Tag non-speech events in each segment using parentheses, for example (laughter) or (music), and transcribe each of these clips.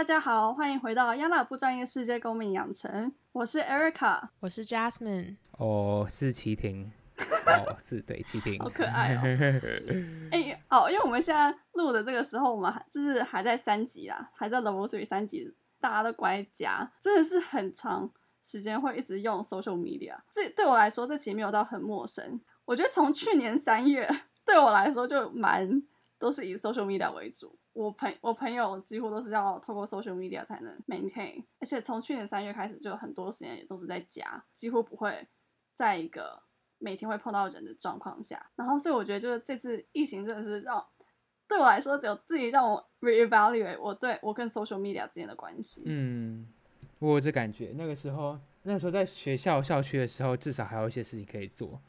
大家好，欢迎回到亚娜不专业世界公民养成，我是 Erica，我是 Jasmine，哦，是齐婷，哦，是对齐婷，好可爱哦。(laughs) 哎，哦，因为我们现在录的这个时候，我们还就是还在三级啊，还在 Level Three 三级，大家都乖家，真的是很长时间会一直用 Social Media。这对我来说，这其实没有到很陌生。我觉得从去年三月，(laughs) 对我来说就蛮都是以 Social Media 为主。我朋我朋友几乎都是要透过 social media 才能 maintain，而且从去年三月开始，就很多时间也都是在家，几乎不会在一个每天会碰到人的状况下。然后，所以我觉得就是这次疫情真的是让对我来说，只有自己让我 reevaluate 我对我跟 social media 之间的关系。嗯，我有这感觉。那个时候，那个时候在学校校区的时候，至少还有一些事情可以做。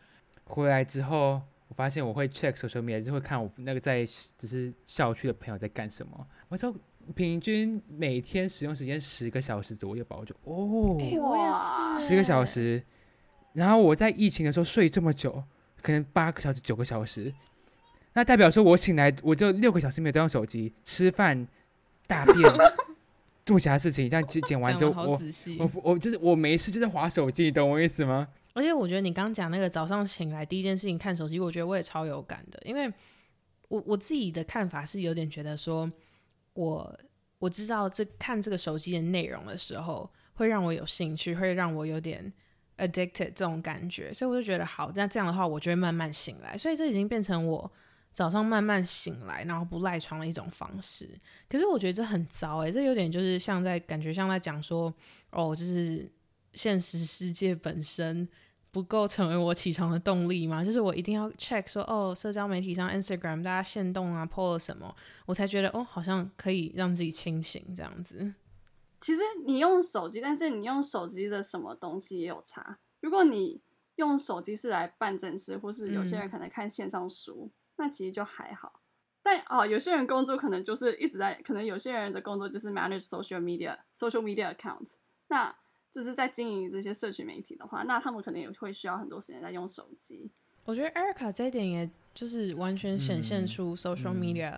回来之后。我发现我会 check social media，就会看我那个在只是校区的朋友在干什么。我说平均每天使用时间十个小时左右吧，我就哦，我也是十个小时。然后我在疫情的时候睡这么久，可能八个小时、九个小时，那代表说我醒来我就六个小时没有在用手机，吃饭、大便、(laughs) 做其他事情，这样剪剪完之后，我我我就是我没事就在划手机，你懂我意思吗？而且我觉得你刚讲那个早上醒来第一件事情看手机，我觉得我也超有感的，因为我我自己的看法是有点觉得说，我我知道这看这个手机的内容的时候，会让我有兴趣，会让我有点 addicted 这种感觉，所以我就觉得好，那这样的话我就会慢慢醒来，所以这已经变成我早上慢慢醒来，然后不赖床的一种方式。可是我觉得这很糟诶，这有点就是像在感觉像在讲说，哦，就是现实世界本身。不够成为我起床的动力吗？就是我一定要 check 说哦，社交媒体上 Instagram 大家现动啊 po 了什么，我才觉得哦，好像可以让自己清醒这样子。其实你用手机，但是你用手机的什么东西也有差。如果你用手机是来办正事，或是有些人可能看线上书，那其实就还好。但哦，有些人工作可能就是一直在，可能有些人的工作就是 manage social media social media account，那。就是在经营这些社群媒体的话，那他们可能也会需要很多时间在用手机。我觉得 Erica 这一点，也就是完全显现出 social media，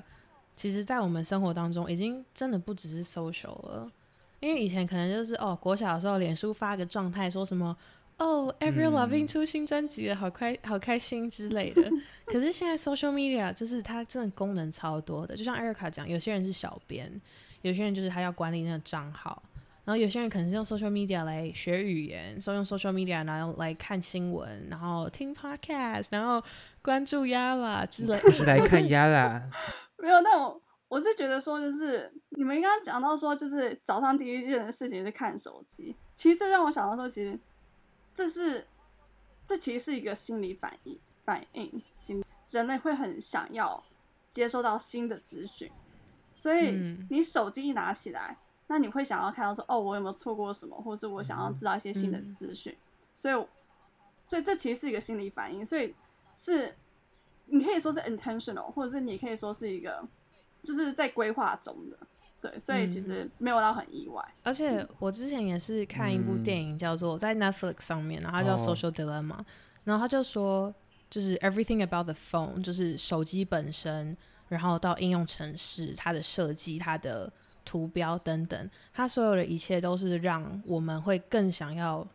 其实，在我们生活当中，已经真的不只是 social 了。因为以前可能就是哦，国小的时候，脸书发个状态，说什么哦，Every Loving 出新专辑了，好开好开心之类的。(laughs) 可是现在 social media 就是它真的功能超多的，就像 Erica 讲，有些人是小编，有些人就是他要管理那个账号。然后有些人可能是用 social media 来学语言，说用 social media 然后来看新闻，然后听 podcast，然后关注 Yala 之类。是来看 Yala。(laughs) 没有，但我我是觉得说，就是你们刚刚讲到说，就是早上第一件事情是看手机。其实这让我想到说，其实这是这其实是一个心理反应，反应，人类会很想要接收到新的资讯，所以你手机一拿起来。那你会想要看到说，哦，我有没有错过什么，或是我想要知道一些新的资讯，所以，所以这其实是一个心理反应，所以是你可以说是 intentional，或者是你可以说是一个就是在规划中的，对，所以其实没有到很意外。而且我之前也是看一部电影，叫做在 Netflix 上面，然后它叫 Social Dilemma，然后他就说，就是 everything about the phone，就是手机本身，然后到应用程式，它的设计，它的。图标等等，它所有的一切都是让我们会更想要，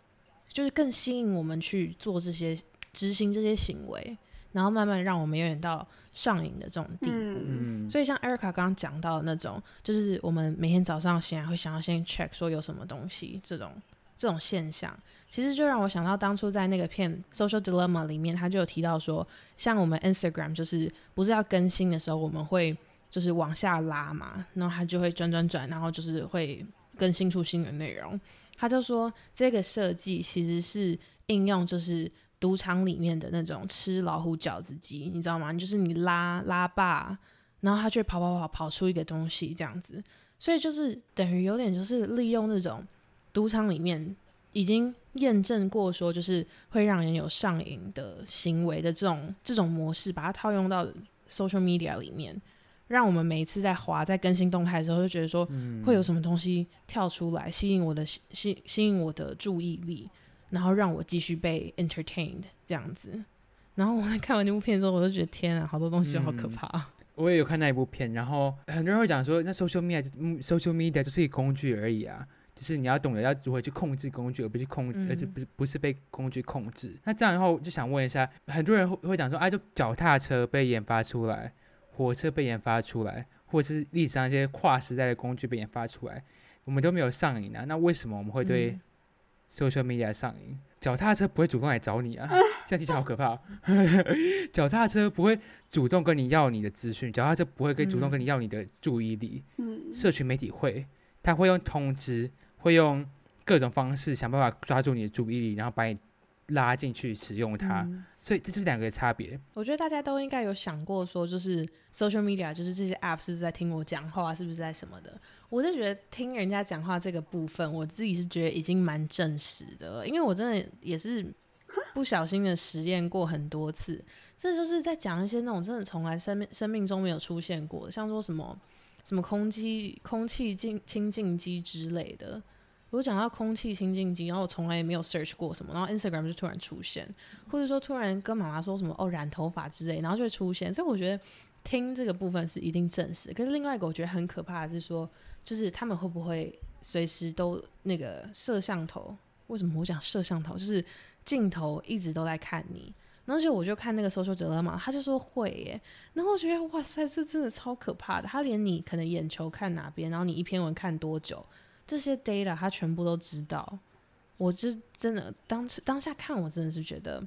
就是更吸引我们去做这些、执行这些行为，然后慢慢让我们有点到上瘾的这种地步。所以像艾瑞卡刚刚讲到的那种，就是我们每天早上醒来会想要先 check 说有什么东西，这种这种现象，其实就让我想到当初在那个片《Social Dilemma》里面，他就有提到说，像我们 Instagram 就是不是要更新的时候，我们会。就是往下拉嘛，然后它就会转转转，然后就是会更新出新的内容。他就说这个设计其实是应用，就是赌场里面的那种吃老虎饺子机，你知道吗？就是你拉拉霸，然后它就跑跑跑跑出一个东西这样子。所以就是等于有点就是利用那种赌场里面已经验证过说就是会让人有上瘾的行为的这种这种模式，把它套用到 social media 里面。让我们每一次在滑、在更新动态的时候，就觉得说会有什么东西跳出来，吸引我的吸吸吸引我的注意力，然后让我继续被 entertained 这样子。然后我在看完这部片之后，我就觉得天啊，好多东西就好可怕。我也有看那一部片，然后很多人会讲说，那 social media 嗯 social media 就是一个工具而已啊，就是你要懂得要如何去控制工具，而不是控，而是嗯不是不是被工具控制。那这样的话，我就想问一下，很多人会会讲说，啊，就脚踏车被研发出来，火车被研发出来，或者是历史上一些跨时代的工具被研发出来，我们都没有上瘾啊，那为什么我们会对嗯 social media 上瘾？脚踏车不会主动来找你啊，这样听起来好可怕、哦。(laughs) 脚踏车不会主动跟你要你的资讯，脚踏车不会跟主动跟你要你的注意力。嗯，社群媒体会，他会用通知，会用各种方式想办法抓住你的注意力，然后把你拉进去使用它。嗯所以这就是两个的差别。我觉得大家都应该有想过，说就是 social media，就是这些 app 是不是在听我讲话，是不是在什么的？我是觉得听人家讲话这个部分，我自己是觉得已经蛮证实的了，因为我真的也是不小心的实验过很多次。这就是在讲一些那种真的从来生命生命中没有出现过的，像说什么什么空气空气净清净机之类的。我讲到空气清净机，然后我从来也没有 search 过什么，然后 Instagram 就突然出现，或者说突然跟妈妈说什么哦染头发之类，然后就会出现。所以我觉得听这个部分是一定证实。可是另外一个我觉得很可怕的是说，就是他们会不会随时都那个摄像头？为什么我讲摄像头？就是镜头一直都在看你。然后就我就看那个 social dilemma，他就说会耶，然后我觉得哇塞，这真的超可怕的。他连你可能眼球看哪边，然后你一篇文看多久，这些 data 他全部都知道。我是真的当当下看，我真的是觉得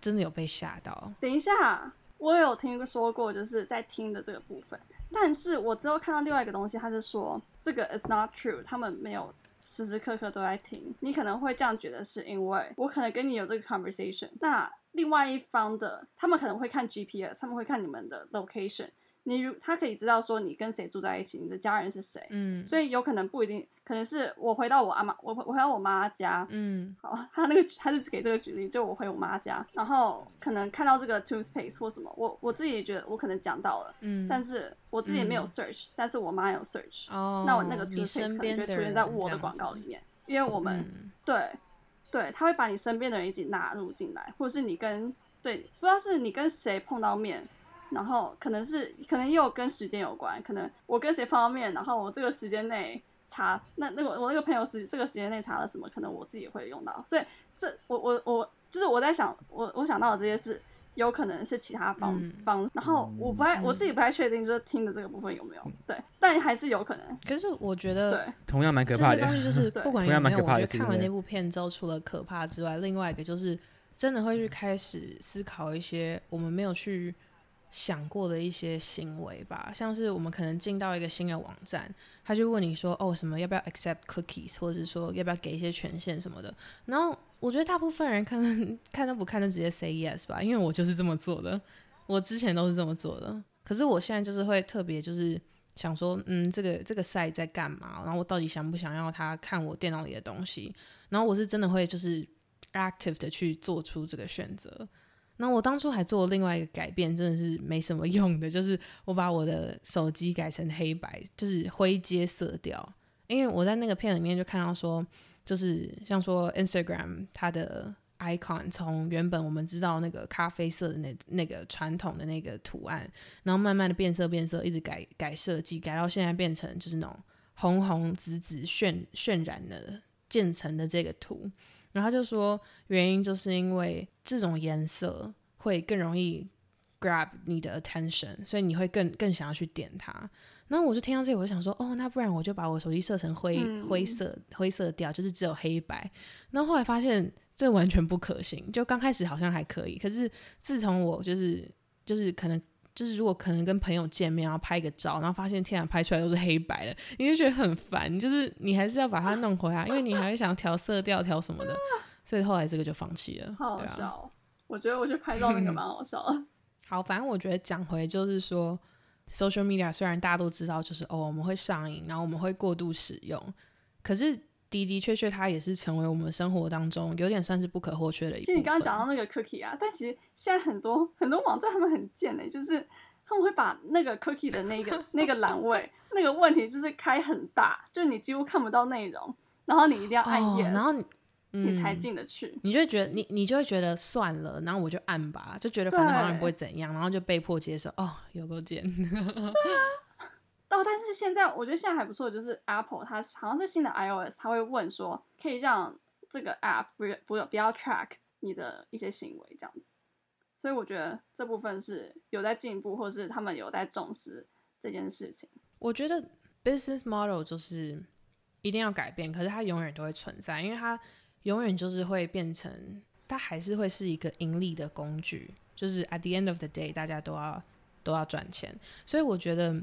真的有被吓到。等一下，我有听说过，就是在听的这个部分，但是我之后看到另外一个东西，他是说这个 is not true，他们没有时时刻刻都在听。你可能会这样觉得，是因为我可能跟你有这个 conversation，那另外一方的他们可能会看 GPS，他们会看你们的 location。你如他可以知道说你跟谁住在一起，你的家人是谁，嗯。所以有可能不一定，可能是我回到我阿妈，我我回到我妈家，嗯。好，他那个他是给这个举例，就我回我妈家，然后可能看到这个 toothpaste 或什么，我我自己也觉得我可能讲到了，嗯，但是我自己也没有嗯。search，、但是我妈有 search，、哦，那我那个 toothpaste 可能出现在我的广告里面，因为我们、嗯。对对，他会把你身边的人一起纳入进来，或者是你跟对，不知道是你跟谁碰到面。然后可能是可能也有跟时间有关，可能我跟谁碰到面，然后我这个时间内查那那个我那个朋友是这个时间内查了什么，可能我自己也会用到，所以这我我我就是我在想，我我想到的这些是有可能是其他方、嗯方，然后我不太我自己不太确定，就是听的这个部分有没有对，但还是有可能，可是我觉得对，(laughs) 同样蛮可这怕的。些东西就是 (laughs) 对不管同样有没有，我觉得看完那部片之后，除了可怕之外，另外一个就是真的会去开始思考一些我们没有去想过的一些行为吧，像是我们可能进到一个新的网站，他就问你说哦什么要不要 accept cookies，或者是说要不要给一些权限什么的，然后我觉得大部分人看看都不看就直接 say yes 吧，因为我就是这么做的，我之前都是这么做的，可是我现在就是会特别就是。想说，嗯，这个这个 site 在干嘛？然后我到底想不想要他看我电脑里的东西？然后我是真的会就是 active 的去做出这个选择。那我当初还做了另外一个改变，真的是没什么用的，就是我把我的手机改成黑白，就是灰阶色调。因为我在那个片里面就看到说，就是像说 Instagram 它的 icon 从原本我们知道那个咖啡色的那那个传统的那个图案，然后慢慢的变色变色，一直改改设计，改到现在变成就是那种红红紫紫渲渲染的渐层的这个图。然后他就说，原因就是因为这种颜色会更容易 grab 你的 attention，所以你会更更想要去点它。然后我就听到这里，我就想说，哦，那不然我就把我手机设成灰、嗯灰色灰色调，就是只有黑白。然后后来发现这完全不可行，就刚开始好像还可以，可是自从我就是就是可能。就是如果可能跟朋友见面，然后拍个照，然后发现天啊拍出来都是黑白的，你就觉得很烦。就是你还是要把它弄回来，因为你还会想调色调、调什么的，所以后来这个就放弃了。好好笑哦。我觉得我去拍照那个 (laughs) 蛮好笑的。(laughs) 好，反正我觉得讲回就是说，social media 虽然大家都知道，就是哦我们会上瘾，然后我们会过度使用，可是的的确确它也是成为我们生活当中有点算是不可或缺的一部分。其实你刚刚讲到那个 cookie 啊，但其实现在很多很多网站他们很贱的、就是他们会把那个 cookie 的那个 (laughs) 那个栏位那个问题就是开很大，就是你几乎看不到内容，然后你一定要按然后你你才进得去。你就会觉得你你就会觉得算了，然后我就按吧，就觉得反正好像也不会怎样，然后就被迫接受。哦，有够贱。(laughs) (laughs) 哦，但是现在我觉得现在还不错，就是 Apple 它好像是新的 iOS，它会问说可以让这个 App 不不不要 track 你的一些行为这样子。所以我觉得这部分是有在进步，或是他们有在重视这件事情。我觉得 business model 就是一定要改变，可是它永远都会存在，因为它永远就是会变成，它还是会是一个盈利的工具。就是 at the end of the day，大家都要都要赚钱。所以我觉得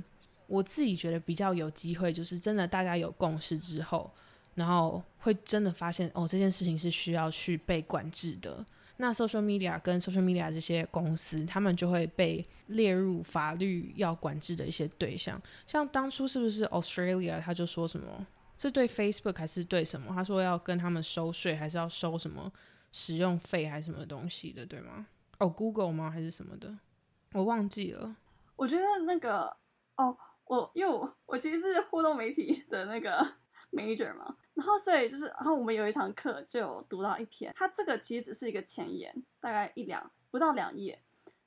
我自己觉得比较有机会，就是真的大家有共识之后，然后会真的发现哦，这件事情是需要去被管制的。那 social media 跟 social media 这些公司，他们就会被列入法律要管制的一些对象。像当初是不是 Australia 他就说什么，是对 Facebook 还是对什么？他说要跟他们收税，还是要收什么使用费还是什么东西的，对吗？哦，Google 吗？还是什么的？我忘记了。我觉得那个哦，我因为我我其实是互动媒体的那个 major 嘛。然后，所以就是，然后我们有一堂课就有读到一篇，它这个其实只是一个前言，大概一两不到两页。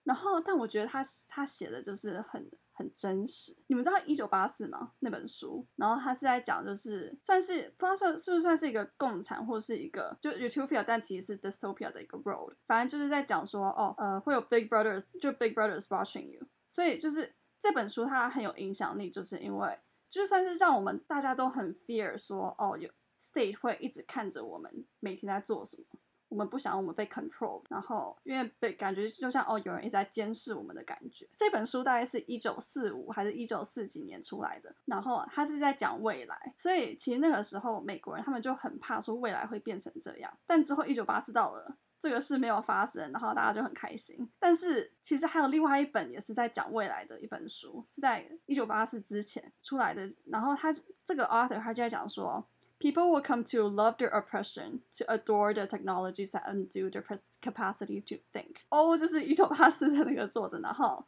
然后，但我觉得他他写的就是很很真实。你们知道《一九八四》吗？那本书，然后他是在讲，就是算是不知道算是不是算是一个共产或是一个就 utopia，但其实是 dystopia 的一个 road。反正就是在讲说，哦，呃，会有 big brothers，就 big brothers watching you。所以就是这本书它很有影响力，就是因为就算是让我们大家都很 fear 说，哦，有。State 会一直看着我们每天在做什么，我们不想我们被 control，然后因为被感觉就像哦有人一直在监视我们的感觉。这本书大概是一九四五还是一九四几年出来的，然后它是在讲未来，所以其实那个时候美国人他们就很怕说未来会变成这样。但之后一九八四到了，这个事没有发生，然后大家就很开心。但是其实还有另外一本也是在讲未来的一本书，是在一九八四之前出来的，然后他这个 author 他就在讲说。People will come to love their oppression, to adore the technologies that undo their capacity to think. O 就是一九八四的那个作者，然后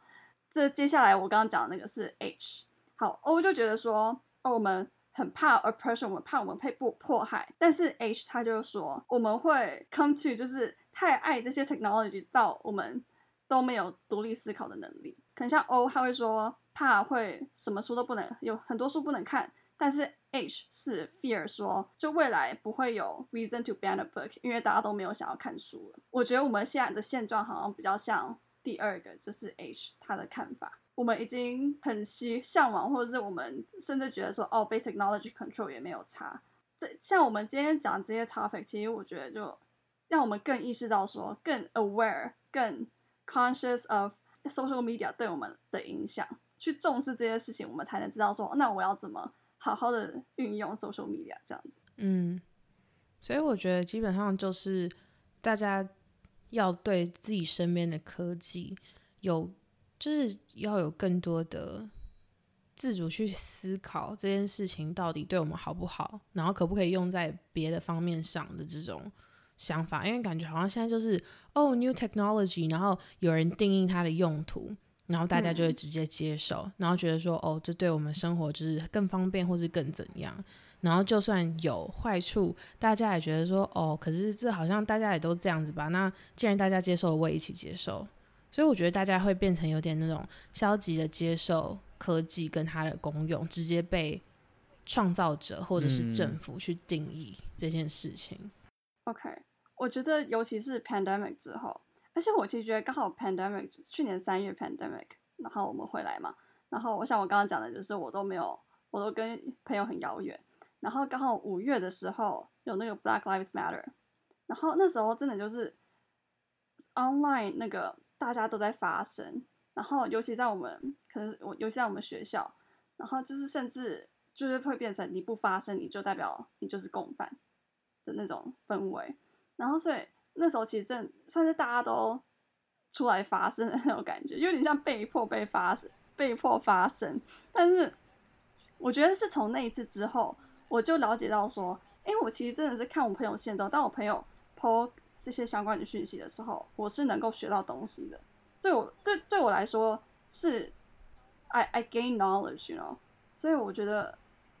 这接下来我刚刚讲的那个是 H。好，O 就觉得说，哦，我们很怕 oppression，我们怕我们被迫迫害。但是 H 他就说，我们会 come to 就是太爱这些 technology 到我们都没有独立思考的能力。可能像 O 他会说，怕会什么书都不能，有很多书不能看。但是 H 是 fear 说，就未来不会有 reason to ban a book，因为大家都没有想要看书了。我觉得我们现在的现状好像比较像第二个，就是 H 他的看法。我们已经很希向往，或者是我们甚至觉得说，哦，被 technology control 也没有差。这像我们今天讲这些 topic，其实我觉得就让我们更意识到说，更 aware，更 conscious of social media 对我们的影响，去重视这些事情，我们才能知道说，那我要怎么。好好的运用 social media 这样子，嗯，所以我觉得基本上就是大家要对自己身边的科技有，就是要有更多的自主去思考这件事情到底对我们好不好，然后可不可以用在别的方面上的这种想法，因为感觉好像现在就是哦 new technology，然后有人定义它的用途。然后大家就会直接接受，然后觉得说，哦，这对我们生活就是更方便，或是更怎样。然后就算有坏处，大家也觉得说，哦，可是这好像大家也都这样子吧？那既然大家接受，我也一起接受。所以我觉得大家会变成有点那种消极的接受科技跟它的功用，直接被创造者或者是政府去定义这件事情。OK，我觉得尤其是 pandemic 之后。而且我其实觉得刚好 pandemic 去年三月 pandemic，然后我们回来嘛，然后我想我刚刚讲的就是我都没有，我都跟朋友很遥远，然后刚好五月的时候有那个 Black Lives Matter，然后那时候真的就是 online 那个大家都在发声，然后尤其在我们可能我尤其在我们学校，然后就是甚至就是会变成你不发声你就代表你就是共犯的那种氛围，然后所以。那时候其实正算是大家都出来发声的那种感觉，有点像被迫被发声、被迫发声。但是我觉得是从那一次之后，我就了解到说，哎，我其实真的是看我朋友线动，当我朋友 po 这些相关的讯息的时候，我是能够学到东西的。对我对对我来说是 I I gain knowledge，you know。所以我觉得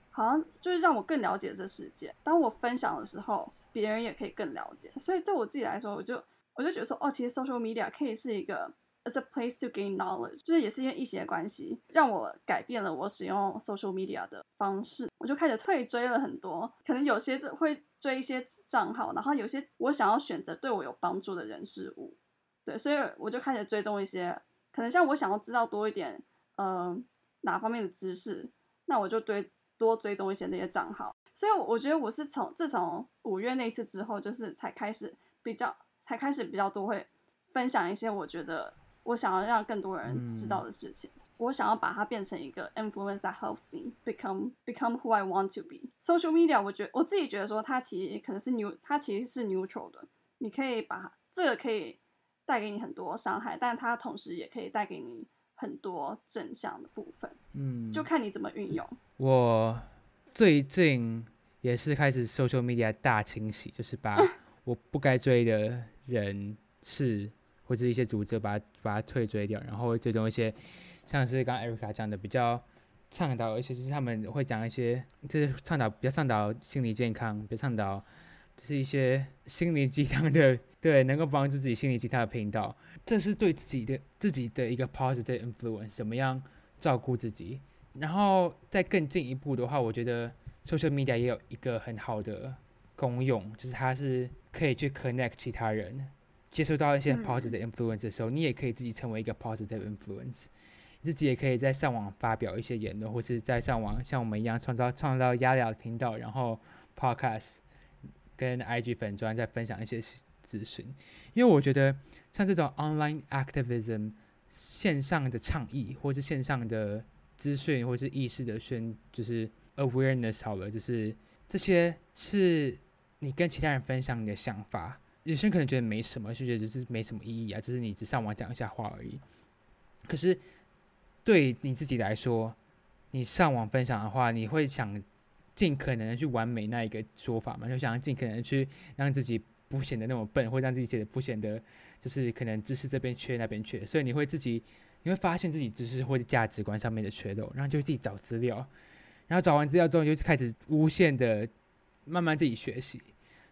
好像就是让我更了解这世界。当我分享的时候。别人也可以更了解。所以对我自己来说，我就我就觉得说，哦，其实 social media 可以是一个 as a place to gain knowledge，就是也是因为一些关系，让我改变了我使用 social media 的方式。我就开始退追了很多，可能有些这会追一些账号，然后有些我想要选择对我有帮助的人事物。对，所以我就开始追踪一些，可能像我想要知道多一点，嗯，哪方面的知识，那我就追多追踪一些那些账号。所以我觉得我是从自从五月那次之后，就是才开始比较，才开始比较多会分享一些我觉得我想要让更多人知道的事情。我想要把它变成一个 influence that helps me become become who I want to be. Social media，我觉我自己觉得说它其实可能是 new，它其实是 neutral 的，你可以把这个可以。带给你很多伤害，但它同时也可以带给你很多正向的部分。嗯，就看你怎么运用。我最近也是开始 social media 大清洗，就是把我不该追的人事或者一些组织把它把它退追掉，然后追踪一些像是刚刚 Erica 讲的比较倡导，而且是他们会讲一些就是倡导比较倡导心理健康，比较倡导是一些心灵鸡汤的。对，能够帮助自己心灵鸡汤的频道，这是对自己的自己的一个 positive influence，怎么样照顾自己？然后再更进一步的话，我觉得 social media 也有一个很好的功用，就是它是可以去 connect 其他人，接收到一些 positive influence 的时候，你也可以自己成为一个 positive influence，自己也可以在上网发表一些言论，或是在上网像我们一样创造创造压聊频道，然后 podcast 跟 IG 粉专再分享一些。资讯，因为我觉得像这种 online activism 线上的倡议，或是线上的资讯，或是意识的宣，就是 awareness 好了，就是这些是你跟其他人分享你的想法，有些人可能觉得没什么，就觉得这是没什么意义啊，就是你只上网讲一下话而已。可是对你自己来说，你上网分享的话，你会想尽可能的去完美那一个说法嘛？就想尽可能去让自己。不显得那么笨，或让自己觉得不显得就是可能知识这边缺那边缺，所以你会自己你会发现自己知识或者价值观上面的缺漏，然后就自己找资料，然后找完资料之后就开始无限的慢慢自己学习。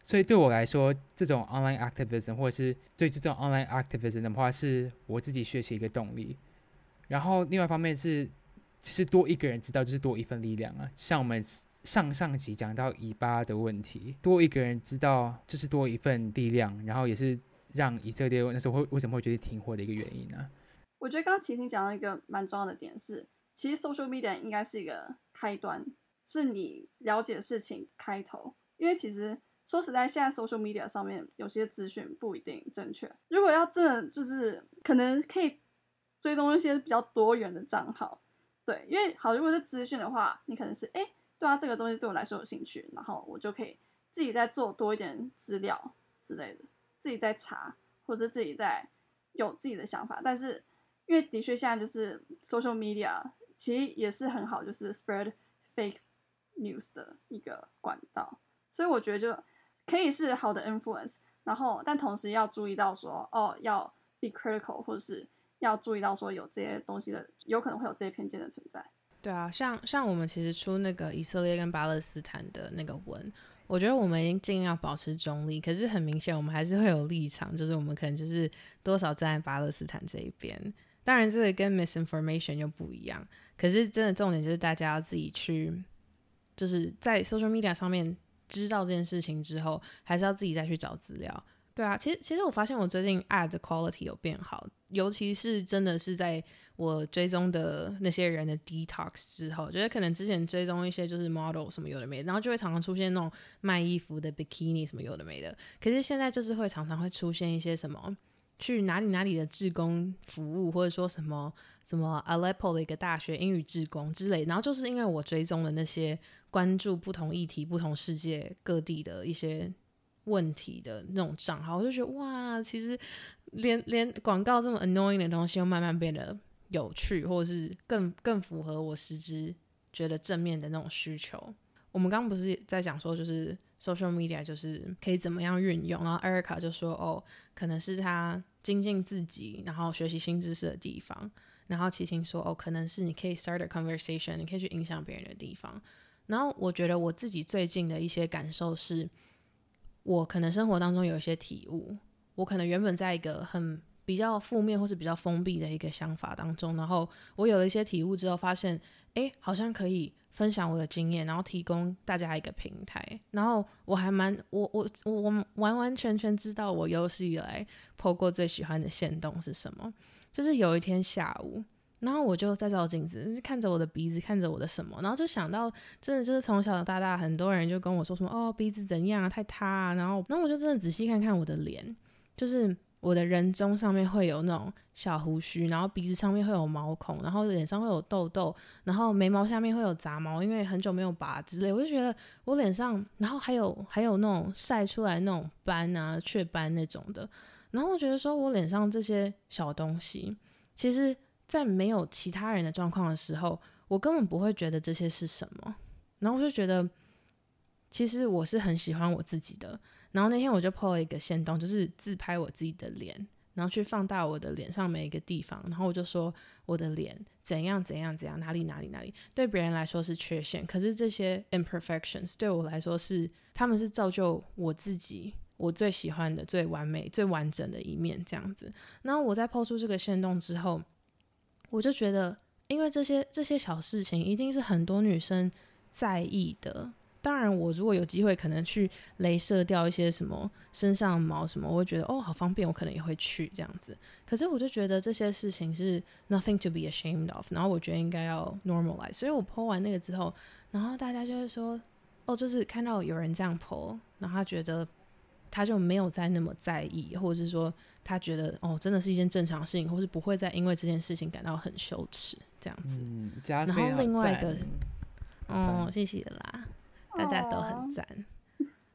所以对我来说，这种 online activism 或者是对这种 online activism 的话，是我自己学习一个动力。然后另外一方面是，其实多一个人知道就是多一份力量啊，像我们。上上集讲到尾巴的问题，多一个人知道，就是多一份力量，然后也是让以色列那时候会为什么会决定停火的一个原因呢？我觉得刚刚齐婷讲到一个蛮重要的点是，其实 social media 应该是一个开端，是你了解事情开头。因为其实说实在，现在 social media 上面有些资讯不一定正确。如果要真的就是可能可以追踪一些比较多元的账号，对，因为好，如果是资讯的话，你可能是哎。对啊，这个东西对我来说有兴趣，然后我就可以自己再做多一点资料之类的，自己再查或者自己再有自己的想法。但是因为的确现在就是 social media 其实也是很好，就是 spread fake news 的一个管道，所以我觉得就可以是好的 influence，然后但同时要注意到说哦要 be critical，或者是要注意到说有这些东西的有可能会有这些偏见的存在。对啊，像像我们其实出那个以色列跟巴勒斯坦的那个文，我觉得我们已经尽量保持中立，可是很明显我们还是会有立场，就是我们可能就是多少站在巴勒斯坦这一边。当然这个跟 misinformation 又不一样，可是真的重点就是大家要自己去，就是在 social media 上面知道这件事情之后，还是要自己再去找资料。对啊，其实其实我发现我最近 ad quality 有变好，尤其是真的是在。我追踪的那些人的 detox 之后，觉得可能之前追踪一些就是 model 什么有的没的，然后就会常常出现那种卖衣服的 bikini 什么有的没的。可是现在就是会常常会出现一些什么去哪里哪里的志工服务，或者说什么什么 Aleppo 的一个大学英语志工之类。然后就是因为我追踪的那些关注不同议题、不同世界各地的一些问题的那种账号，我就觉得哇，其实连连广告这么 annoying 的东西，又慢慢变得。有趣，或者是更更符合我实质觉得正面的那种需求。我们刚刚不是在讲说，就是 social media 就是可以怎么样运用，然后 Erica 就说，哦，可能是他精进自己，然后学习新知识的地方。然后齐秦说，哦，可能是你可以 start a conversation，你可以去影响别人的地方。然后我觉得我自己最近的一些感受是，我可能生活当中有一些体悟，我可能原本在一个很比较负面或是比较封闭的一个想法当中，然后我有了一些体悟之后，发现哎，好像可以分享我的经验，然后提供大家一个平台，然后我还蛮我我我完完全全知道我有史以来破过最喜欢的线动是什么，就是有一天下午。然后我就在照镜子，看着我的鼻子，看着我的什么，然后就想到，真的就是从小到大，很多人就跟我说什么哦鼻子怎样啊，太塌啊，然后，然后我就真的仔细看看我的脸，就是我的人中上面会有那种小胡须，然后鼻子上面会有毛孔，然后脸上会有痘痘，然后眉毛下面会有杂毛，因为很久没有拔之类，我就觉得我脸上，然后还有还有那种晒出来那种斑啊、雀斑那种的，然后我觉得说我脸上这些小东西，其实。在没有其他人的状况的时候，我根本不会觉得这些是什么。然后我就觉得，其实我是很喜欢我自己的。然后那天我就 po 了一个线动，就是自拍我自己的脸，然后去放大我的脸上每一个地方。然后我就说我的脸怎样怎样怎样，哪里哪里哪里，对别人来说是缺陷，可是这些 imperfections 对我来说是，他们是造就我自己我最喜欢的、最完美、最完整的一面这样子。然后我在 po 出这个线动之后。我就觉得，因为这些这些小事情一定是很多女生在意的。当然，我如果有机会，可能去镭射掉一些什么身上毛什么，我会觉得哦，好方便，我可能也会去这样子。可是，我就觉得这些事情是 nothing to be ashamed of，然后我觉得应该要 normalize。所以我 po 完那个之后，然后大家就会说，哦，就是看到有人这样 po，然后他觉得他就没有再那么在意，或者是说。他觉得哦，真的是一件正常事情，或是不会再因为这件事情感到很羞耻这样子。然后另外一个，哦，谢谢啦，大家都很赞。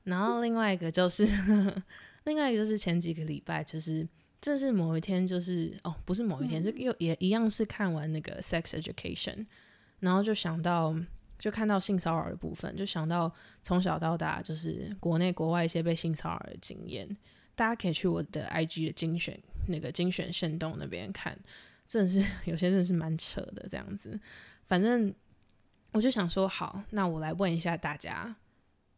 然后另外一个就是，(laughs) 另外一个就是前几个礼拜，就是正是某一天，就是哦，不是某一天，是又也一样是看完那个 sex education，然后就想到，就看到性骚扰的部分，就想到从小到大就是国内国外一些被性骚扰的经验。大家可以去我的 IG 的精选那个精选线动那边看，真的是 (laughs) 有些真的是蛮扯的这样子。反正我就想说，好，那我来问一下大家，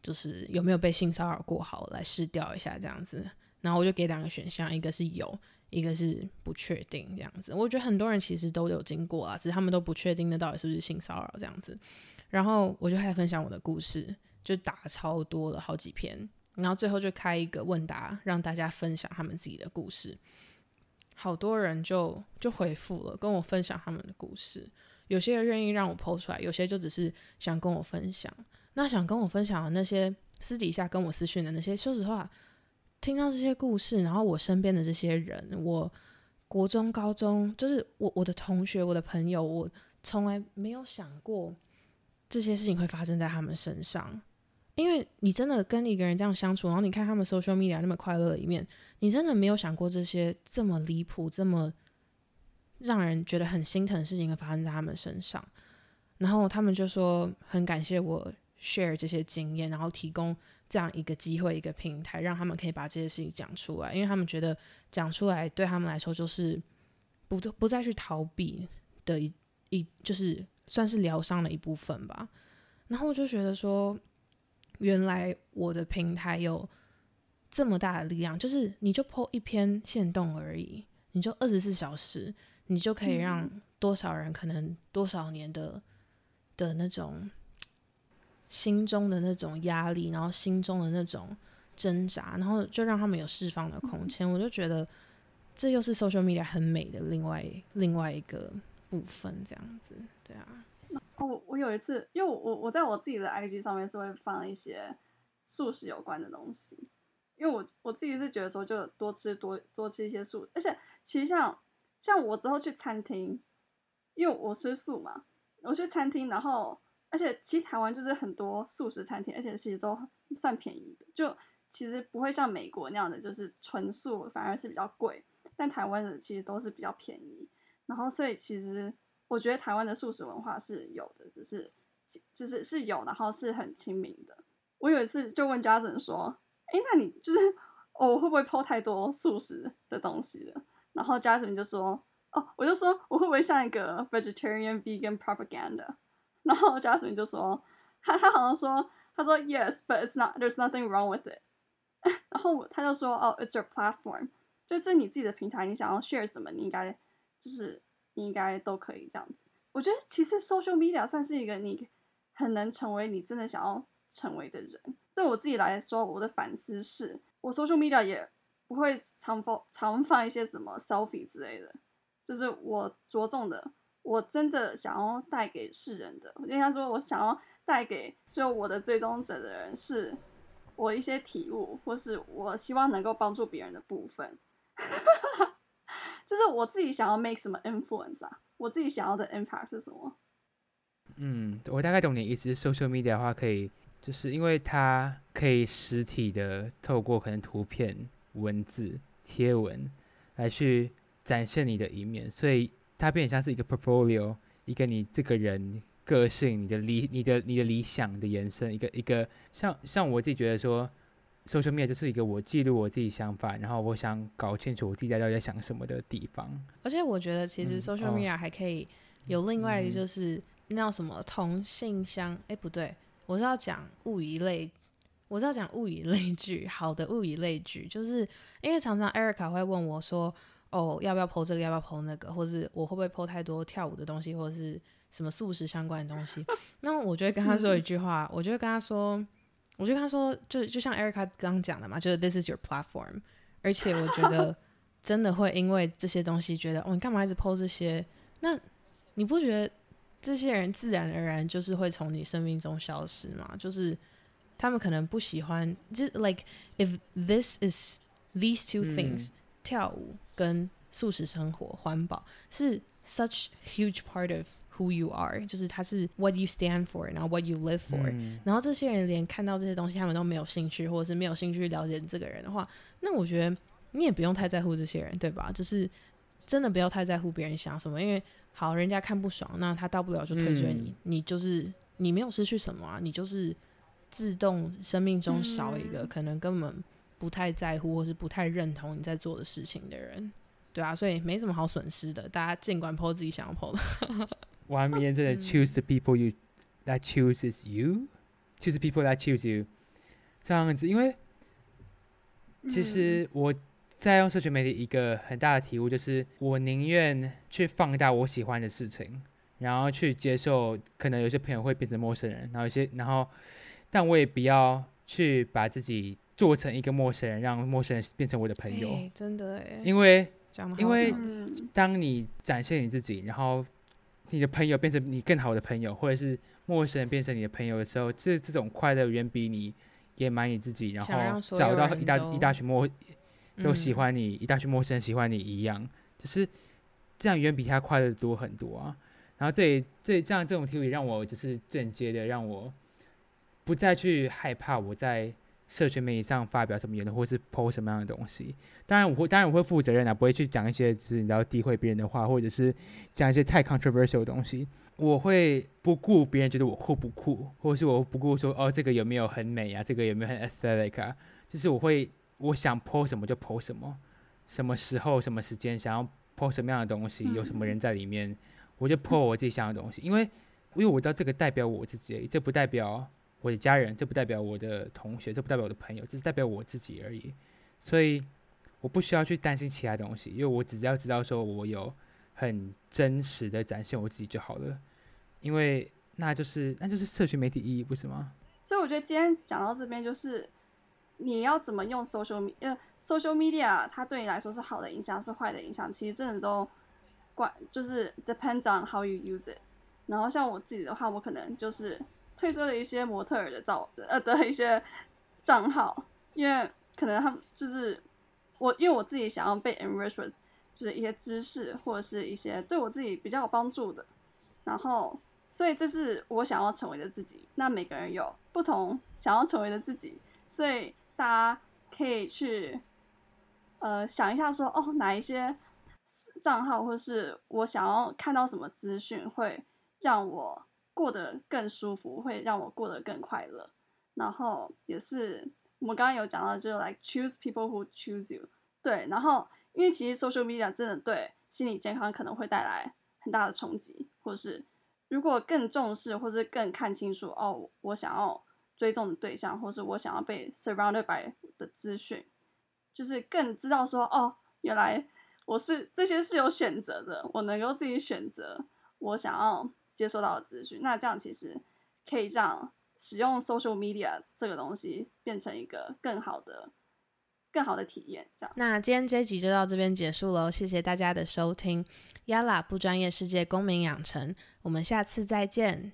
就是有没有被性骚扰过？好，来试调一下这样子。然后我就给两个选项，一个是有，一个是不确定这样子。我觉得很多人其实都有经过啊，只是他们都不确定那到底是不是性骚扰这样子。然后我就开始分享我的故事，就打超多了好几篇。然后最后就开一个问答，让大家分享他们自己的故事。好多人就就回复了，跟我分享他们的故事。有些人愿意让我剖出来，有些就只是想跟我分享。那想跟我分享的那些私底下跟我私讯的那些，说实话，听到这些故事，然后我身边的这些人，我国中、高中，就是我我的同学、我的朋友，我从来没有想过这些事情会发生在他们身上。因为你真的跟一个人这样相处，然后你看他们 social media 那么快乐的一面，你真的没有想过这些这么离谱、这么让人觉得很心疼的事情发生在他们身上。然后他们就说很感谢我 share 这些经验，然后提供这样一个机会、一个平台，让他们可以把这些事情讲出来，因为他们觉得讲出来对他们来说就是不不再去逃避的一一就是算是疗伤的一部分吧。然后我就觉得说。原来我的平台有这么大的力量，就是你就 po 一篇线动而已，你就二十四小时，你就可以让多少人可能多少年的的那种心中的那种压力，然后心中的那种挣扎，然后就让他们有释放的空间。我就觉得这又是 social media 很美的另外另外一个部分，这样子，对啊。哦，我有一次，因为我我在我自己的 IG 上面是会放一些素食有关的东西，因为我我自己是觉得说就多吃多多吃一些素，而且其实像像我之后去餐厅，因为我吃素嘛，我去餐厅，然后而且其实台湾就是很多素食餐厅，而且其实都算便宜的，就其实不会像美国那样的就是纯素反而是比较贵，但台湾的其实都是比较便宜，然后所以其实。我觉得台湾的素食文化是有的，只是就是是有，然后是很亲民的。我有一次就问家人说：“哎，那你就是我会不会抛太多素食的东西了？”然后 Jasmine 就说：“哦，我就说我会不会像一个 vegetarian vegan propaganda？” 然后 Jasmine 就说：“他他好像说他说 yes，but it's not there's nothing wrong with it。”然后他就说哦，it's your platform，就这你自己的平台，你想要 share 什么，你应该就是你应该都可以这样子。我觉得其实 social media 算是一个你很能成为你真的想要成为的人。对我自己来说，我的反思是我 social media 也不会常放常放一些什么 selfie 之类的，就是我着重的，我真的想要带给世人的，应该说我想要带给就我的追踪者的人，是我一些体悟，或是我希望能够帮助别人的部分。(laughs) 就是我自己想要 make 什么 influence 啊？我自己想要的 impact 是什么？嗯，我大概懂你意思。social media 的话，可以就是因为它可以实体的透过可能图片、文字、贴文来去展现你的一面，所以它变像是一个 portfolio，一个你这个人个性、你的理、你的你的理想的延伸，一个一个像像我自己觉得说。social media 就是一个我记录我自己想法，然后我想搞清楚我自己在到底在想什么的地方。而且我觉得其实 social media 还可以有另外一个，就是那叫什么同性相，哎不对，我是要讲物以类，我是要讲物以类聚，好的物以类聚，就是因为常常 Erica 会问我说，哦要不要 po 这个，要不要 po 那个，或是我会不会 po 太多跳舞的东西，或者是什么素食相关的东西，(laughs) 那我就会跟他说一句话，我就会跟他说。我就跟他说，就就像 Erica 刚讲的嘛，就是 This is your platform。而且我觉得 (laughs) 真的会因为这些东西觉得，哦，你干嘛一直 post 这些？那你不觉得这些人自然而然就是会从你生命中消失吗？就是他们可能不喜欢，就 like if this is these two things，跳舞跟素食生活、环保是 such huge part of。Who you are，就是它是 what you stand for，然后 what you live for，然后这些人连看到这些东西他们都没有兴趣，或者是没有兴趣了解这个人的话，那我觉得你也不用太在乎这些人，对吧？就是真的不要太在乎别人想什么，因为好人家看不爽，那他到不了就退追你，你就是你没有失去什么啊，你就是自动生命中少一个可能根本不太在乎或是不太认同你在做的事情的人，对啊，所以没什么好损失的，大家尽管 po 自己想要 po (laughs) 的。完美真的 choose the people you that chooses you，choose people that choose you，这样子，因为其实我在用社群媒体一个很大的体悟就是，我宁愿去放大我喜欢的事情，然后去接受可能有些朋友会变成陌生人，然后有些然后，但我也不要去把自己做成一个陌生人，让陌生人变成我的朋友。真的哎，因为因为当你展现你自己，然后。你的朋友变成你更好的朋友，或者是陌生人变成你的朋友的时候，这这种快乐远比你掩埋你自己，然后找到一大一大群陌都喜欢你，一大群陌生人喜欢你一样，就是这样远比他快乐多很多啊。然后这这这样这种体会让我就是间接的让我不再去害怕我在。社群媒体上发表什么言论，或是 post 什么样的东西？当然我会，当然我会负责任啊，不会去讲一些就是你知道诋毁别人的话，或者是讲一些太 controversial 的东西。我会不顾别人觉得我酷不酷，或者是我不顾说哦这个有没有很美啊，这个有没有很 aesthetic 啊？就是我会我想 post 什么就 post 什么，什么时候什么时间想要 post 什么样的东西，有什么人在里面，我就 post 我自己想要的东西。因为因为我知道这个代表我自己，这不代表。我的家人，这不代表我的同学，这不代表我的朋友，这是代表我自己而已。所以我不需要去担心其他东西，因为我只要知道说我有很真实的展现我自己就好了。因为那就是那就是社群媒体意义，不是吗？所以我觉得今天讲到这边，就是你要怎么用 social media social media，它对你来说是好的影响，是坏的影响，其实真的都关，就是 depends on how you use it。然后像我自己的话，我可能就是。退追了一些模特儿的照呃的一些账号，因为可能他们就是我，因为我自己想要被 enrich，就是一些知识或者是一些对我自己比较有帮助的，然后所以这是我想要成为的自己。那每个人有不同想要成为的自己，所以大家可以去呃想一下说哦哪一些账号或是我想要看到什么资讯会让我。过得更舒服，会让我过得更快乐。然后也是我们刚刚有讲到，就是 like choose people who choose you。对，然后因为其实 social media 真的对心理健康可能会带来很大的冲击，或是如果更重视，或是更看清楚哦，我想要追踪的对象，或是我想要被 surrounded by 的资讯，就是更知道说，哦，原来我是这些是有选择的，我能够自己选择我想要接收到的资讯。那这样其实可以让使用 social media 这个东西变成一个更好的、更好的体验。这样，那今天这集就到这边结束喽，谢谢大家的收听。Yala 不专业世界公民养成，我们下次再见。